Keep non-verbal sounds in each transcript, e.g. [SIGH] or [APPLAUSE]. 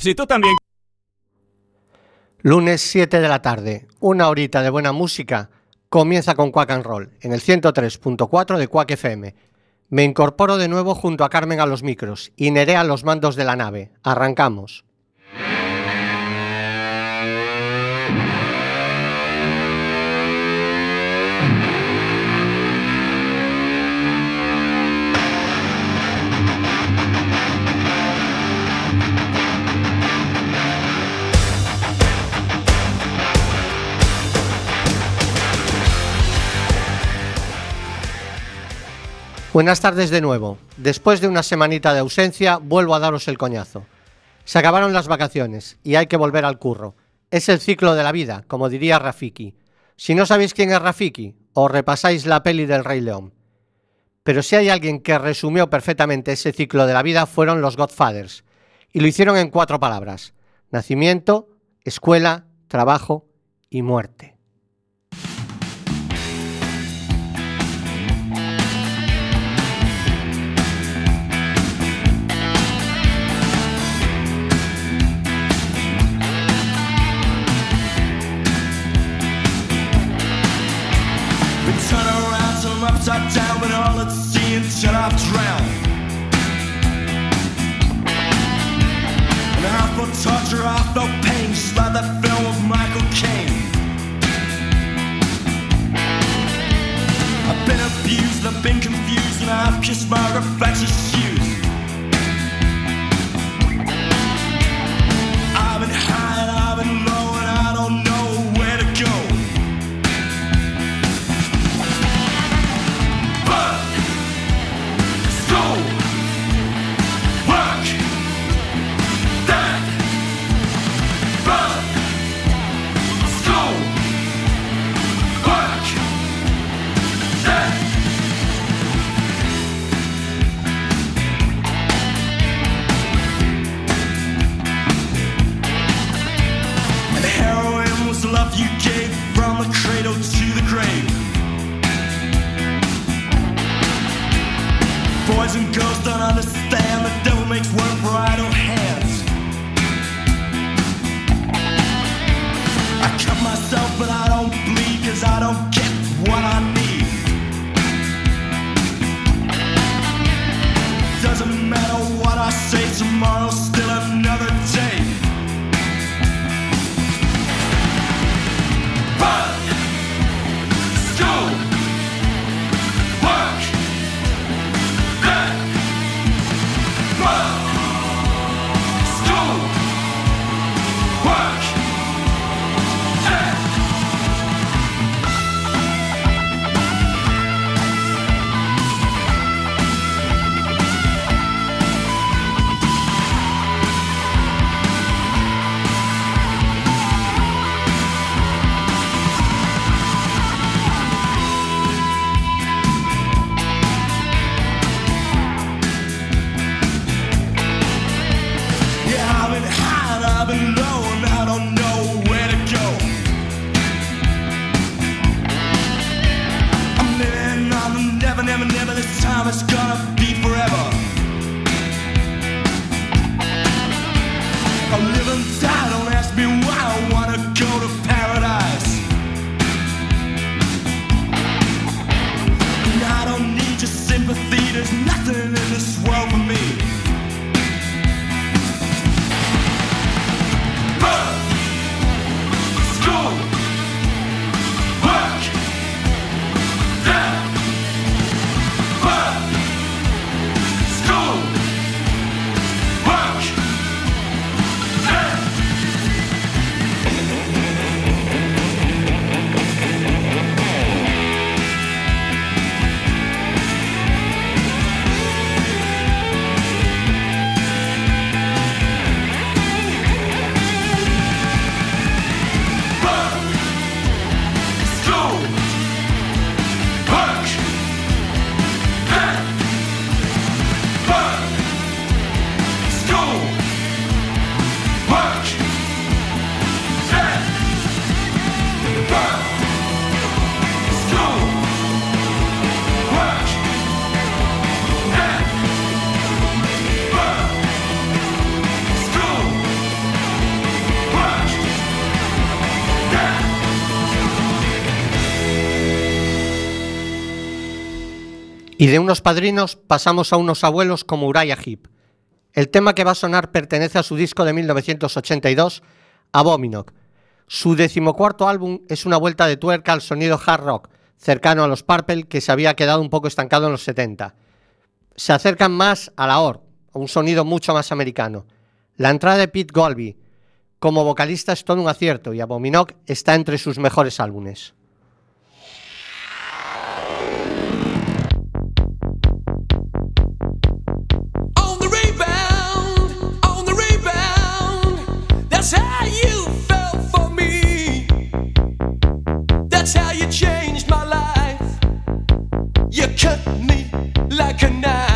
Si tú también... Lunes 7 de la tarde, una horita de buena música, comienza con Quack and Roll, en el 103.4 de Quack FM. Me incorporo de nuevo junto a Carmen a los micros y Nerea a los mandos de la nave. Arrancamos. Buenas tardes de nuevo. Después de una semanita de ausencia, vuelvo a daros el coñazo. Se acabaron las vacaciones y hay que volver al curro. Es el ciclo de la vida, como diría Rafiki. Si no sabéis quién es Rafiki, os repasáis la peli del Rey León. Pero si hay alguien que resumió perfectamente ese ciclo de la vida fueron los Godfathers, y lo hicieron en cuatro palabras. Nacimiento, escuela, trabajo y muerte. Y de unos padrinos pasamos a unos abuelos como Uriah Heep. El tema que va a sonar pertenece a su disco de 1982, Abominok. Su decimocuarto álbum es una vuelta de tuerca al sonido hard rock, cercano a los Purple que se había quedado un poco estancado en los 70. Se acercan más a la OR, un sonido mucho más americano. La entrada de Pete Golby como vocalista es todo un acierto y Abominok está entre sus mejores álbumes. Cut me like a knife.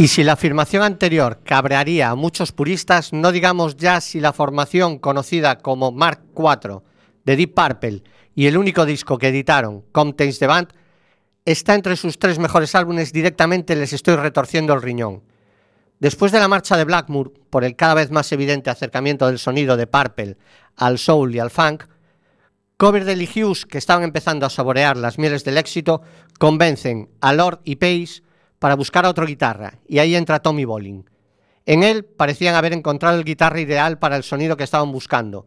Y si la afirmación anterior cabrearía a muchos puristas, no digamos ya si la formación conocida como Mark IV de Deep Purple y el único disco que editaron, Contains the Band, está entre sus tres mejores álbumes, directamente les estoy retorciendo el riñón. Después de la marcha de Blackmoor, por el cada vez más evidente acercamiento del sonido de Purple al soul y al funk, Coverdale y Hughes, que estaban empezando a saborear las mieles del éxito, convencen a Lord y Pace para buscar a otra guitarra, y ahí entra Tommy Bolin. En él parecían haber encontrado el guitarra ideal para el sonido que estaban buscando,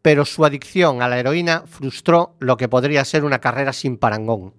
pero su adicción a la heroína frustró lo que podría ser una carrera sin parangón.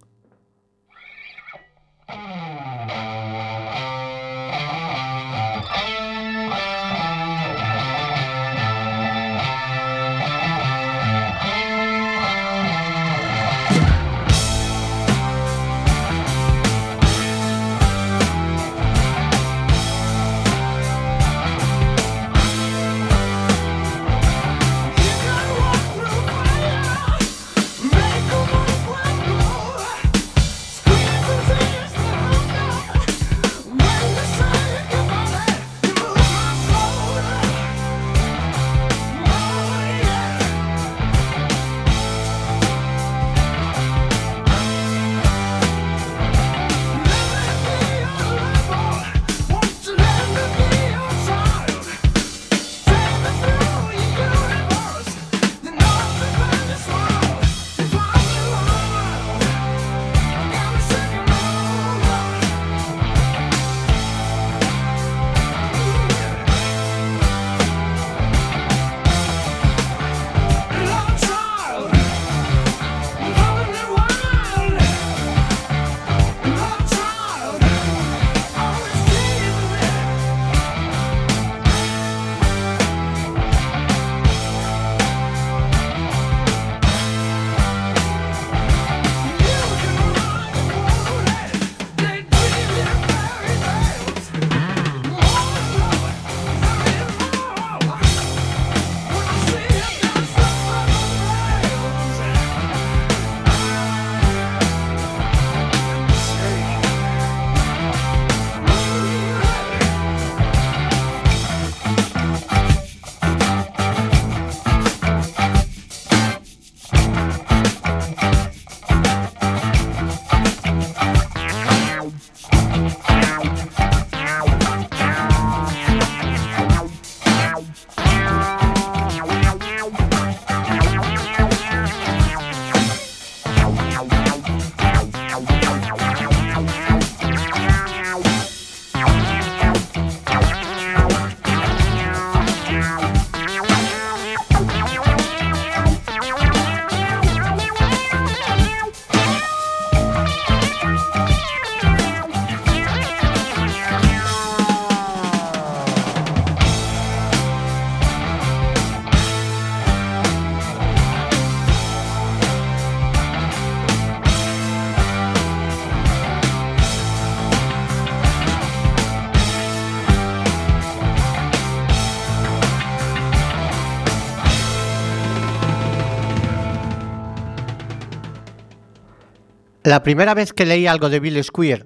La primera vez que leí algo de Bill Squire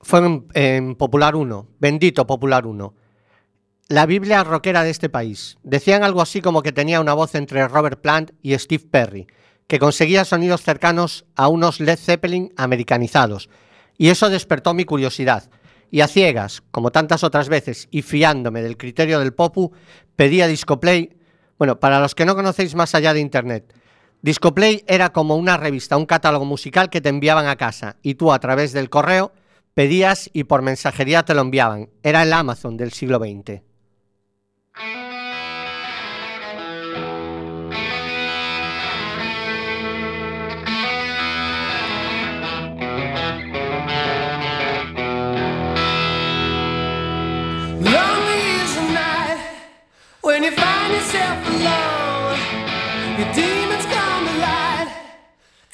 fue en, en Popular 1, bendito Popular 1. La Biblia rockera de este país. Decían algo así como que tenía una voz entre Robert Plant y Steve Perry, que conseguía sonidos cercanos a unos Led Zeppelin americanizados. Y eso despertó mi curiosidad. Y a ciegas, como tantas otras veces, y fiándome del criterio del Popu, pedía Discoplay. Bueno, para los que no conocéis más allá de Internet, Discoplay era como una revista, un catálogo musical que te enviaban a casa y tú a través del correo pedías y por mensajería te lo enviaban. Era el Amazon del siglo XX.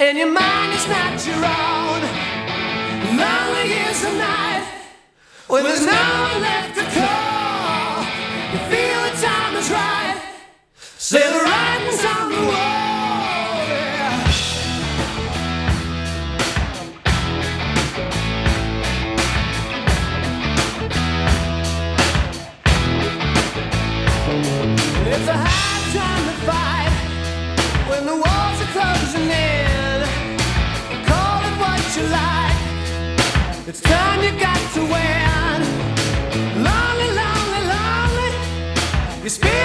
And your mind is not your own. Lonely is the night when there's no one left to call. You feel the time is right. Say the writing's on the wall. It's a hard It's time you got to win. Lonely, lonely, lonely. Your spirit's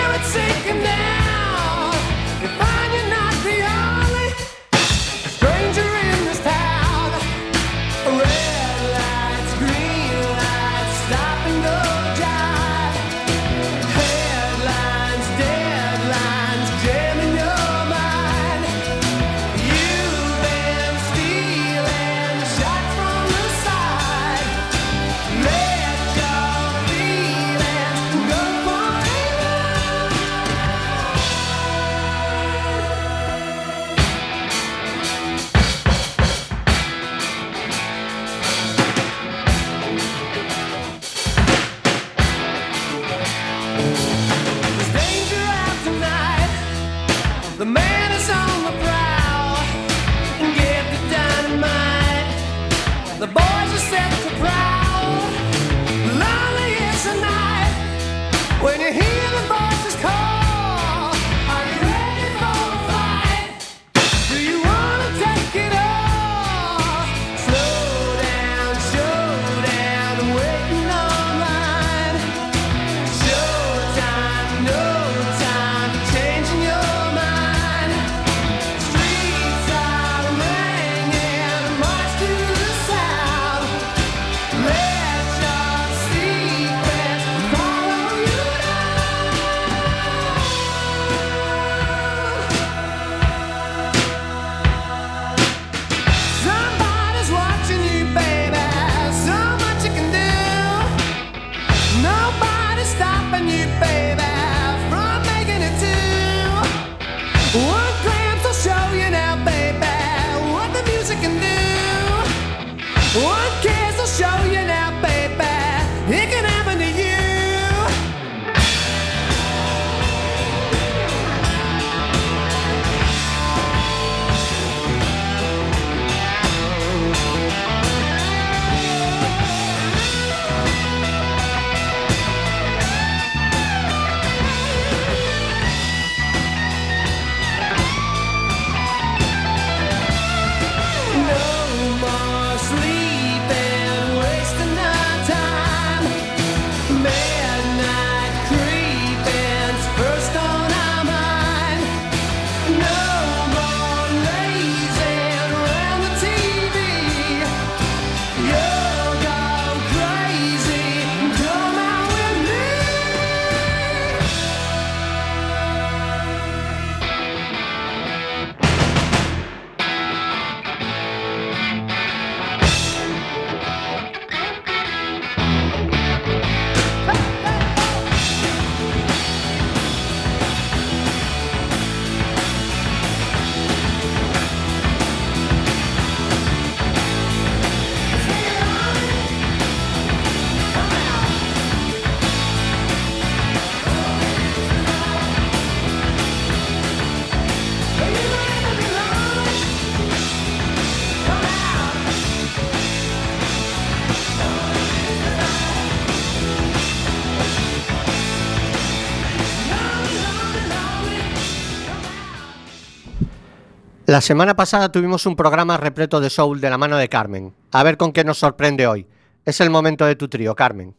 La semana pasada tuvimos un programa repleto de soul de la mano de Carmen. A ver con qué nos sorprende hoy. Es el momento de tu trío, Carmen.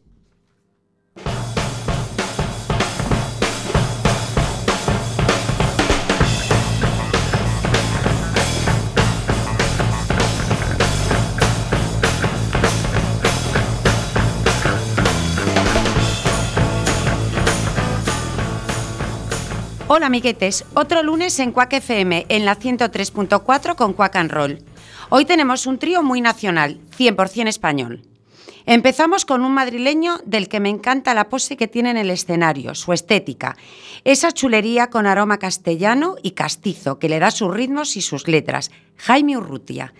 Hola amiguetes, otro lunes en Quack FM en la 103.4 con Quack and Roll. Hoy tenemos un trío muy nacional, 100% español. Empezamos con un madrileño del que me encanta la pose que tiene en el escenario, su estética, esa chulería con aroma castellano y castizo que le da sus ritmos y sus letras, Jaime Urrutia.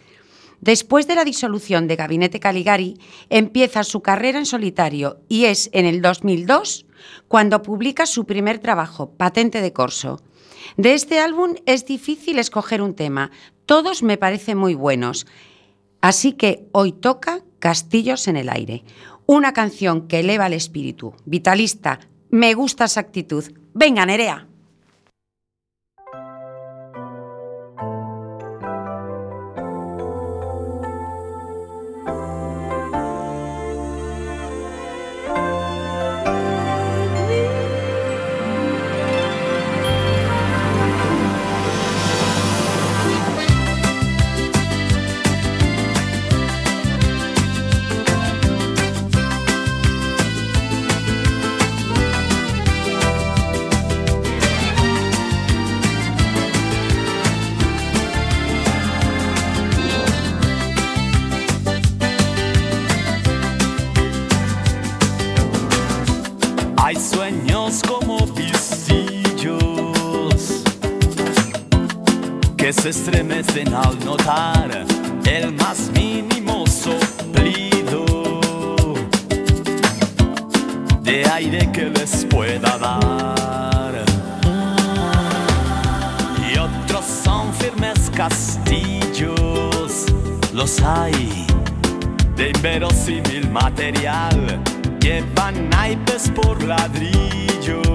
Después de la disolución de Gabinete Caligari, empieza su carrera en solitario y es en el 2002 cuando publica su primer trabajo, Patente de Corso. De este álbum es difícil escoger un tema, todos me parecen muy buenos. Así que hoy toca Castillos en el aire, una canción que eleva el espíritu, vitalista, me gusta esa actitud. Venga, Nerea. Se estremecen al notar el más mínimo soplido de aire que les pueda dar. Y otros son firmes castillos, los hay de inverosímil material llevan naipes por ladrillos,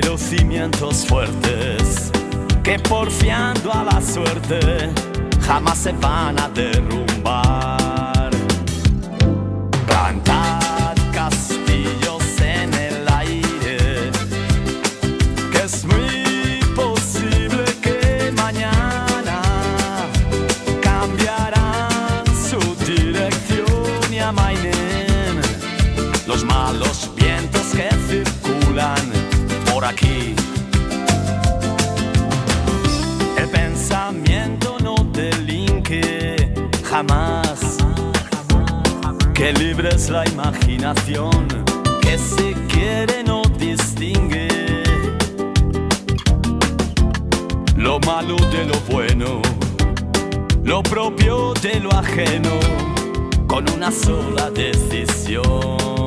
pero cimientos fuertes que porfiando a la suerte jamás se van a derrumbar. Jamás. Que libre es la imaginación que si quiere no distingue lo malo de lo bueno lo propio de lo ajeno con una sola decisión.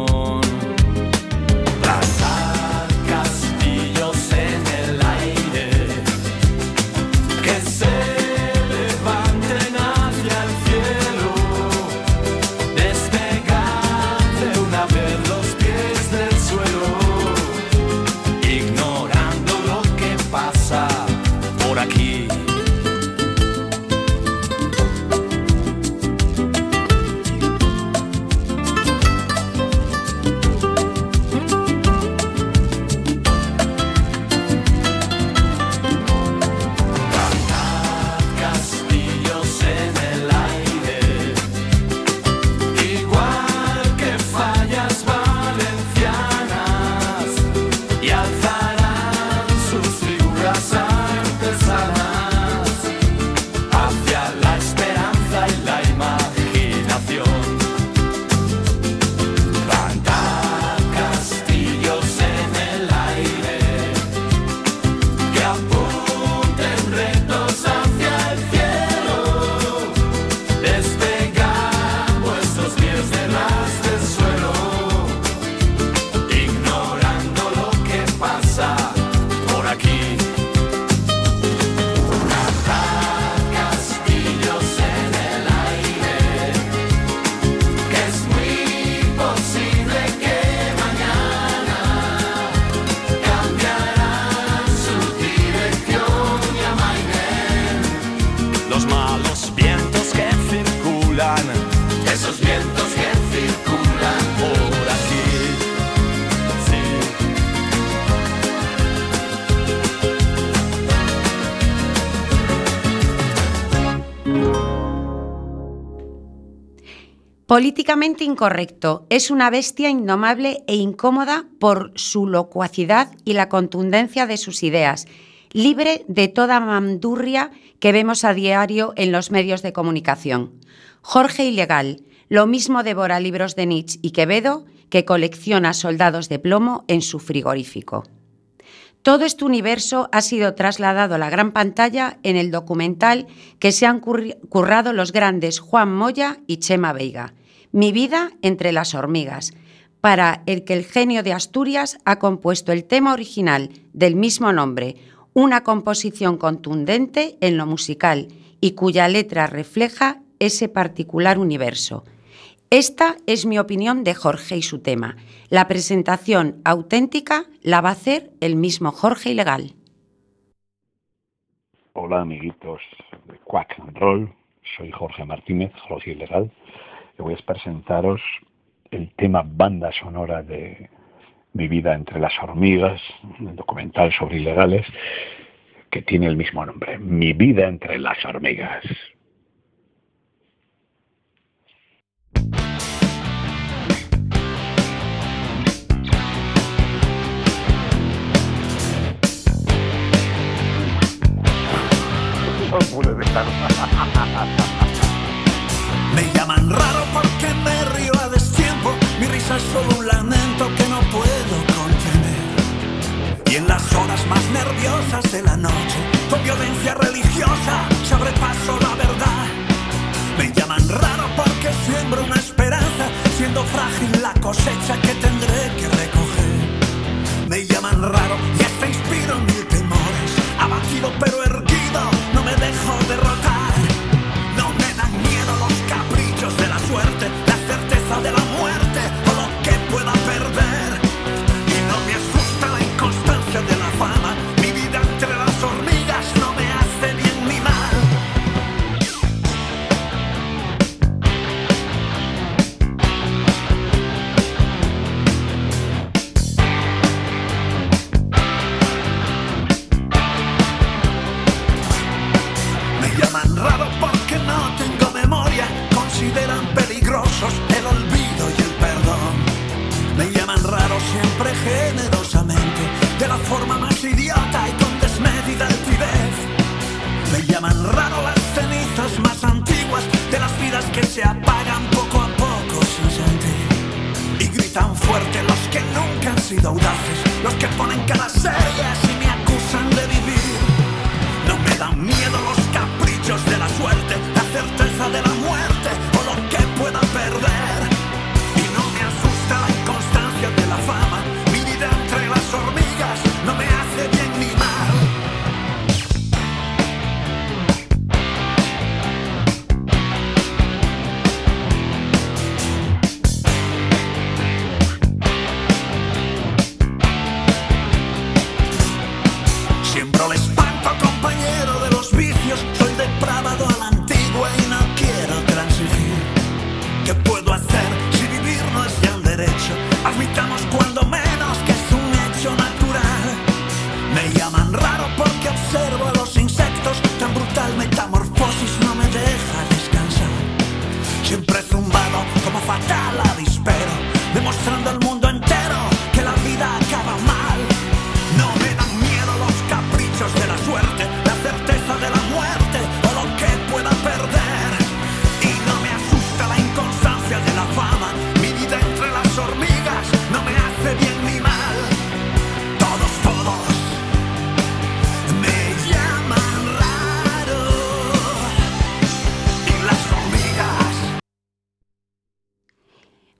Políticamente incorrecto, es una bestia indomable e incómoda por su locuacidad y la contundencia de sus ideas, libre de toda mandurria que vemos a diario en los medios de comunicación. Jorge Ilegal, lo mismo devora libros de Nietzsche y Quevedo que colecciona soldados de plomo en su frigorífico. Todo este universo ha sido trasladado a la gran pantalla en el documental que se han currado los grandes Juan Moya y Chema Veiga, Mi vida entre las hormigas, para el que el genio de Asturias ha compuesto el tema original del mismo nombre, una composición contundente en lo musical y cuya letra refleja ese particular universo. Esta es mi opinión de Jorge y su tema. La presentación auténtica la va a hacer el mismo Jorge Ilegal. Hola amiguitos de Quack and Roll, soy Jorge Martínez, Jorge Ilegal, voy a presentaros el tema banda sonora de Mi vida entre las hormigas, un documental sobre ilegales que tiene el mismo nombre, Mi vida entre las hormigas. [LAUGHS] Me llaman raro porque me río a destiempo. Mi risa es solo un lamento que no puedo contener. Y en las horas más nerviosas de la noche, con violencia religiosa, sobrepaso la verdad. Me llaman raro porque siembro una esperanza, siendo frágil la cosecha que tendré que recoger. Me llaman raro y hasta inspiro mil temores, abatido pero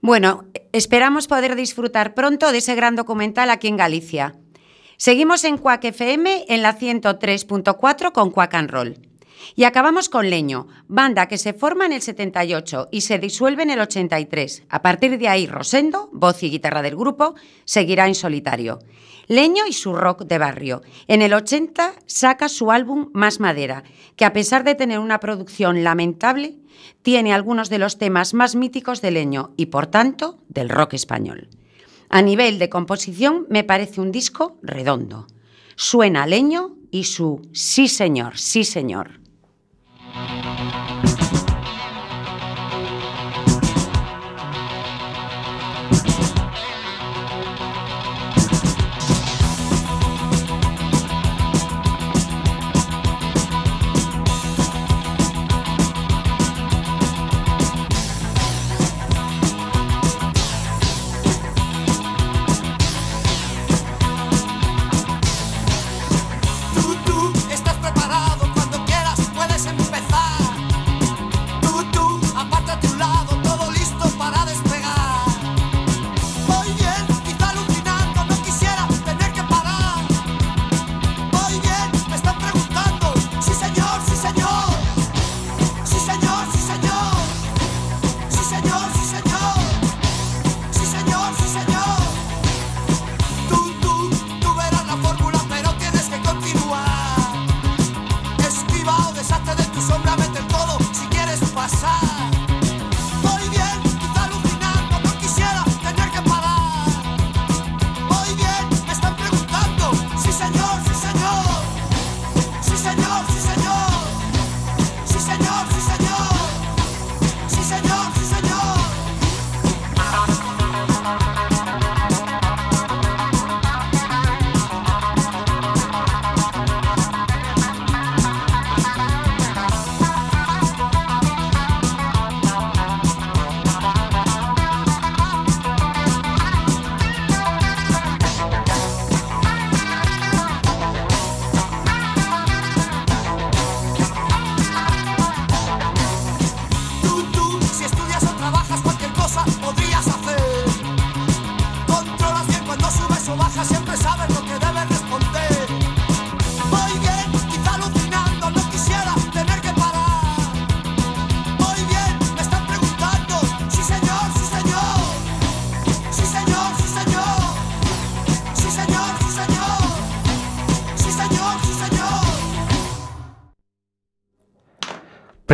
Bueno, esperamos poder disfrutar pronto de ese gran documental aquí en Galicia. Seguimos en Quack FM en la 103.4 con Quack and Roll. Y acabamos con Leño, banda que se forma en el 78 y se disuelve en el 83. A partir de ahí, Rosendo, voz y guitarra del grupo, seguirá en solitario. Leño y su rock de barrio. En el 80 saca su álbum Más Madera, que a pesar de tener una producción lamentable, tiene algunos de los temas más míticos de Leño y, por tanto, del rock español. A nivel de composición me parece un disco redondo. Suena Leño y su Sí señor, sí señor.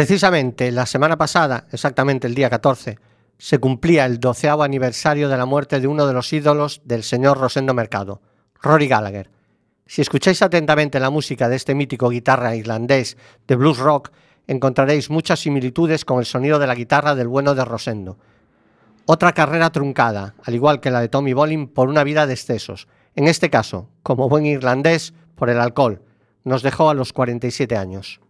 Precisamente la semana pasada, exactamente el día 14, se cumplía el doceavo aniversario de la muerte de uno de los ídolos del señor Rosendo Mercado, Rory Gallagher. Si escucháis atentamente la música de este mítico guitarra irlandés de blues rock, encontraréis muchas similitudes con el sonido de la guitarra del bueno de Rosendo. Otra carrera truncada, al igual que la de Tommy Bolin, por una vida de excesos. En este caso, como buen irlandés, por el alcohol. Nos dejó a los 47 años.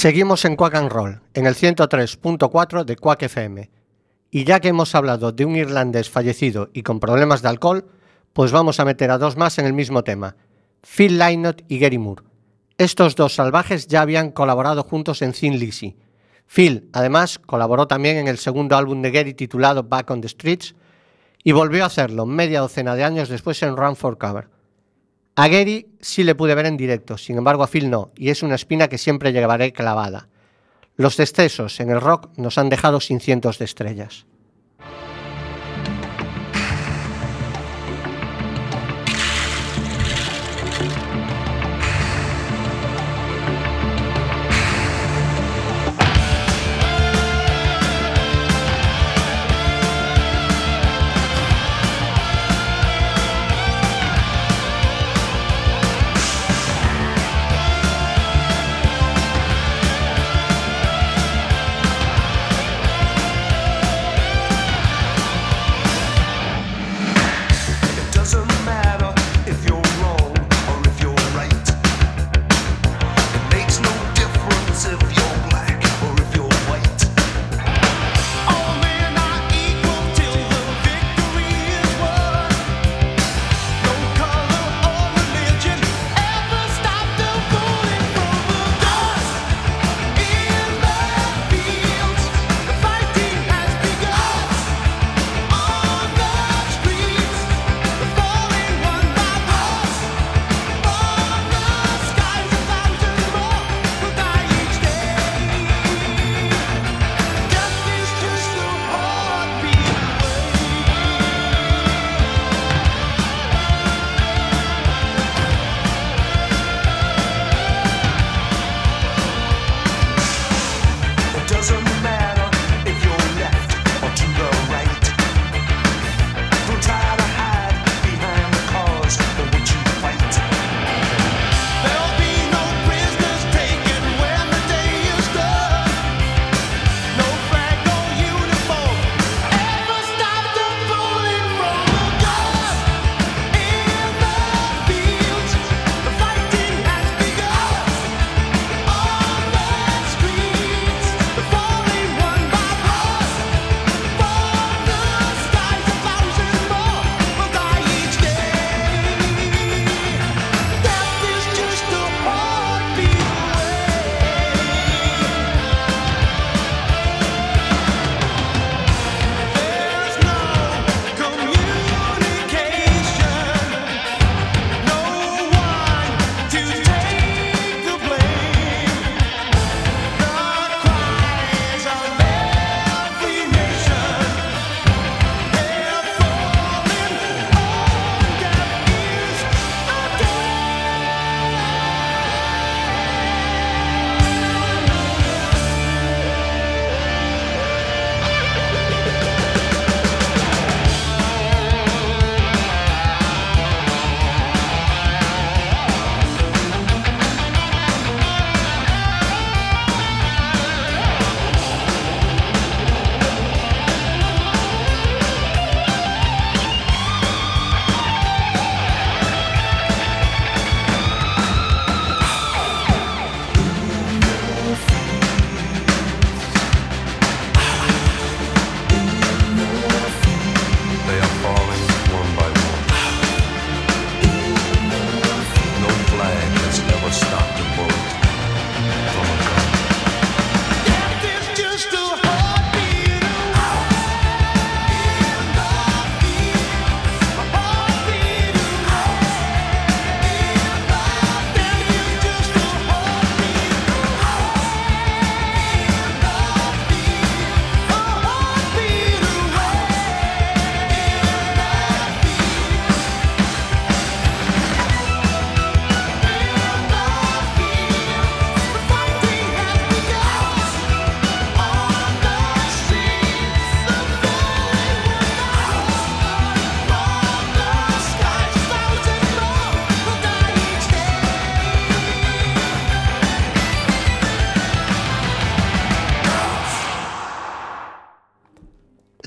Seguimos en Quack and Roll, en el 103.4 de Quack FM. Y ya que hemos hablado de un irlandés fallecido y con problemas de alcohol, pues vamos a meter a dos más en el mismo tema, Phil Lynott y Gary Moore. Estos dos salvajes ya habían colaborado juntos en Thin Lizzy. Phil, además, colaboró también en el segundo álbum de Gary titulado Back on the Streets y volvió a hacerlo media docena de años después en Run for Cover. A Gary sí le pude ver en directo, sin embargo a Phil no, y es una espina que siempre llevaré clavada. Los excesos en el rock nos han dejado sin cientos de estrellas.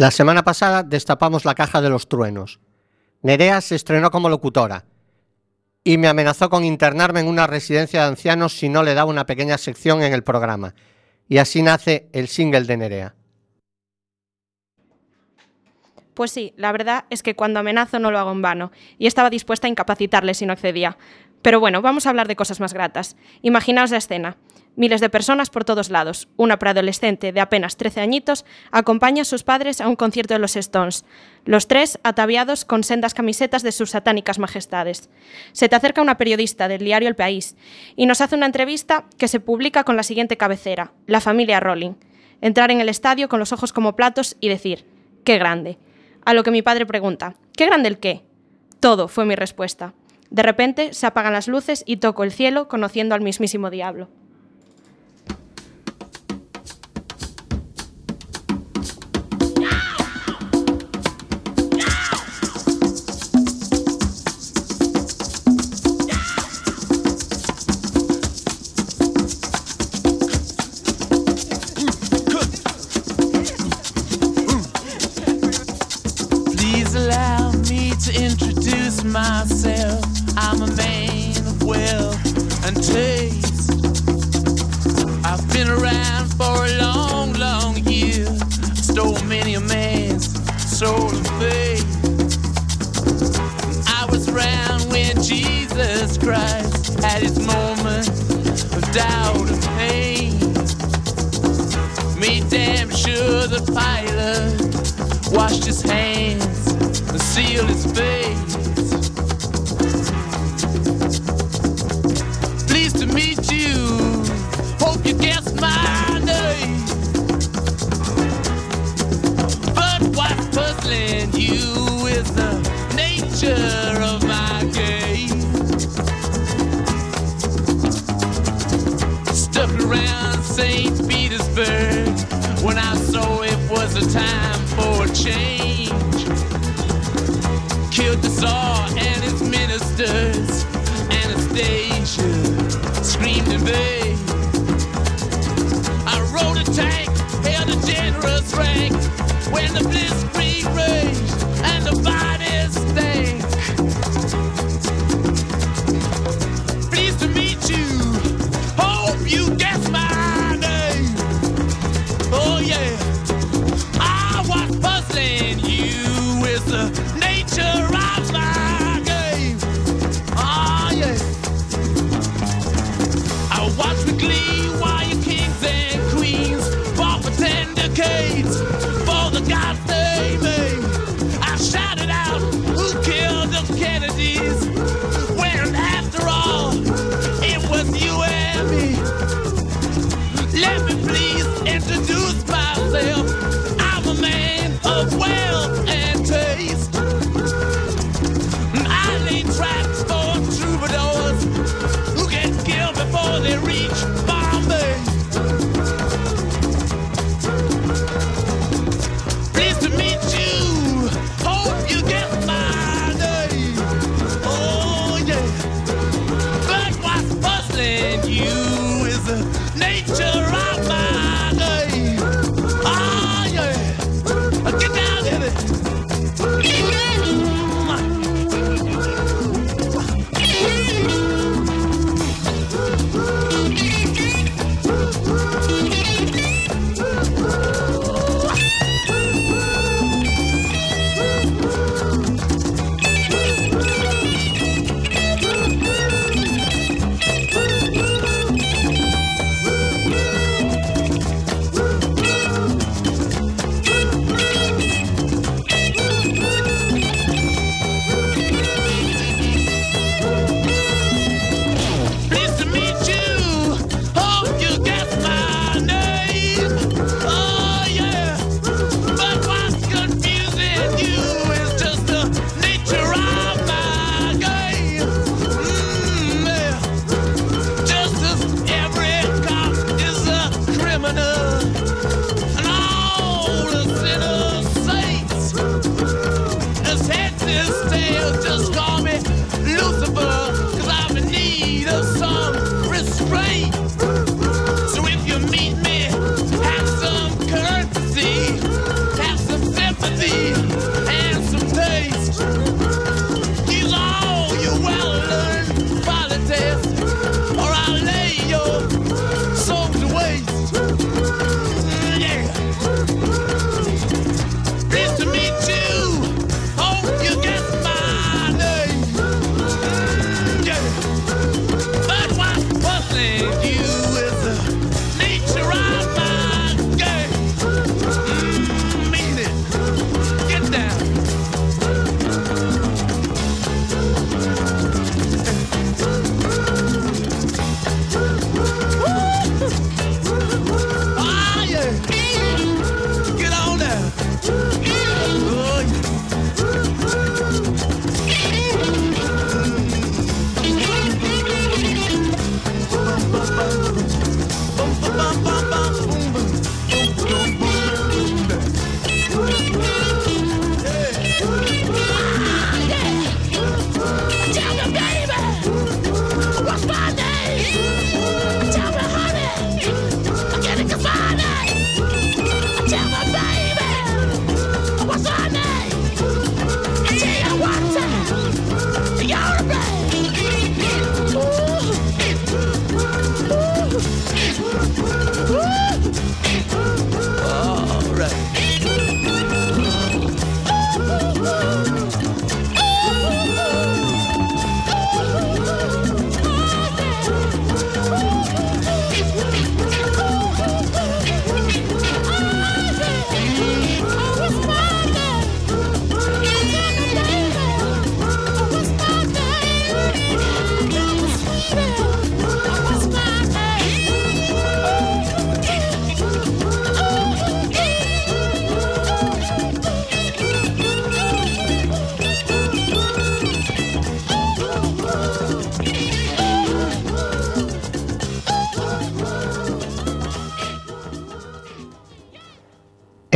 La semana pasada destapamos la caja de los truenos. Nerea se estrenó como locutora y me amenazó con internarme en una residencia de ancianos si no le daba una pequeña sección en el programa. Y así nace el single de Nerea. Pues sí, la verdad es que cuando amenazo no lo hago en vano, y estaba dispuesta a incapacitarle si no accedía. Pero bueno, vamos a hablar de cosas más gratas. Imaginaos la escena. Miles de personas por todos lados. Una preadolescente de apenas 13 añitos acompaña a sus padres a un concierto de los Stones. Los tres ataviados con sendas camisetas de sus satánicas majestades. Se te acerca una periodista del diario El País y nos hace una entrevista que se publica con la siguiente cabecera: La familia Rolling. Entrar en el estadio con los ojos como platos y decir: ¡Qué grande! A lo que mi padre pregunta: ¿Qué grande el qué? Todo fue mi respuesta. De repente se apagan las luces y toco el cielo conociendo al mismísimo diablo.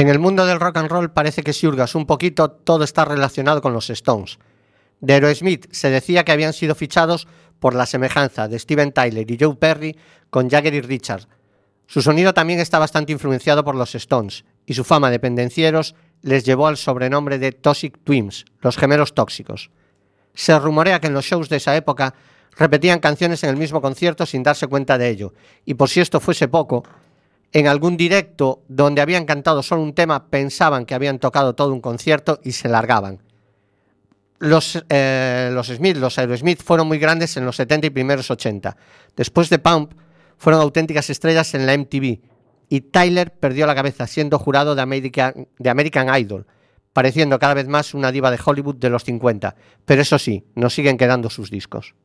En el mundo del rock and roll parece que si hurgas un poquito todo está relacionado con los Stones. De Aerosmith se decía que habían sido fichados por la semejanza de Steven Tyler y Joe Perry con Jagger y Richard. Su sonido también está bastante influenciado por los Stones y su fama de pendencieros les llevó al sobrenombre de Toxic Twins, los gemelos tóxicos. Se rumorea que en los shows de esa época repetían canciones en el mismo concierto sin darse cuenta de ello, y por si esto fuese poco, en algún directo donde habían cantado solo un tema pensaban que habían tocado todo un concierto y se largaban. Los, eh, los Smith, los Aerosmith fueron muy grandes en los 70 y primeros 80. Después de Pump, fueron auténticas estrellas en la MTV y Tyler perdió la cabeza siendo jurado de American, de American Idol, pareciendo cada vez más una diva de Hollywood de los 50. Pero eso sí, nos siguen quedando sus discos.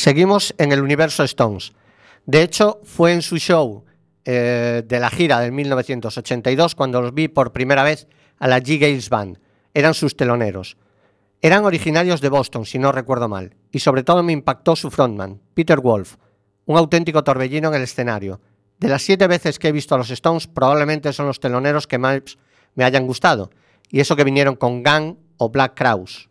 Seguimos en el universo Stones. De hecho, fue en su show eh, de la gira del 1982 cuando los vi por primera vez a la G. Gales Band. Eran sus teloneros. Eran originarios de Boston, si no recuerdo mal, y sobre todo me impactó su frontman, Peter Wolf, un auténtico torbellino en el escenario. De las siete veces que he visto a los Stones, probablemente son los teloneros que más me hayan gustado, y eso que vinieron con Gang o Black Crowes.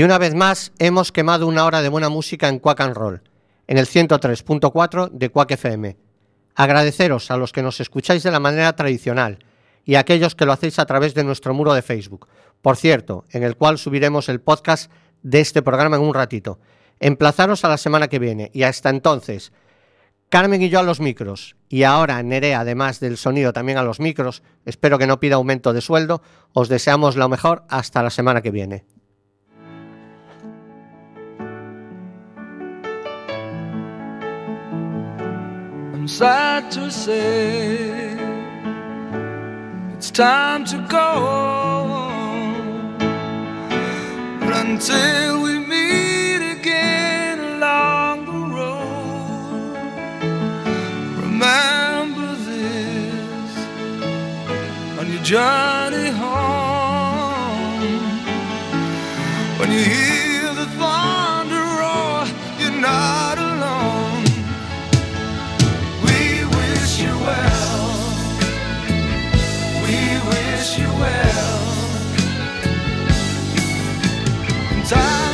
Y una vez más hemos quemado una hora de buena música en Quack and Roll, en el 103.4 de Quack FM. Agradeceros a los que nos escucháis de la manera tradicional y a aquellos que lo hacéis a través de nuestro muro de Facebook, por cierto, en el cual subiremos el podcast de este programa en un ratito. Emplazaros a la semana que viene y hasta entonces, Carmen y yo a los micros y ahora Nerea, además del sonido, también a los micros, espero que no pida aumento de sueldo, os deseamos lo mejor hasta la semana que viene. Sad to say. It's time to go. But until we meet again along the road, remember this on your journey time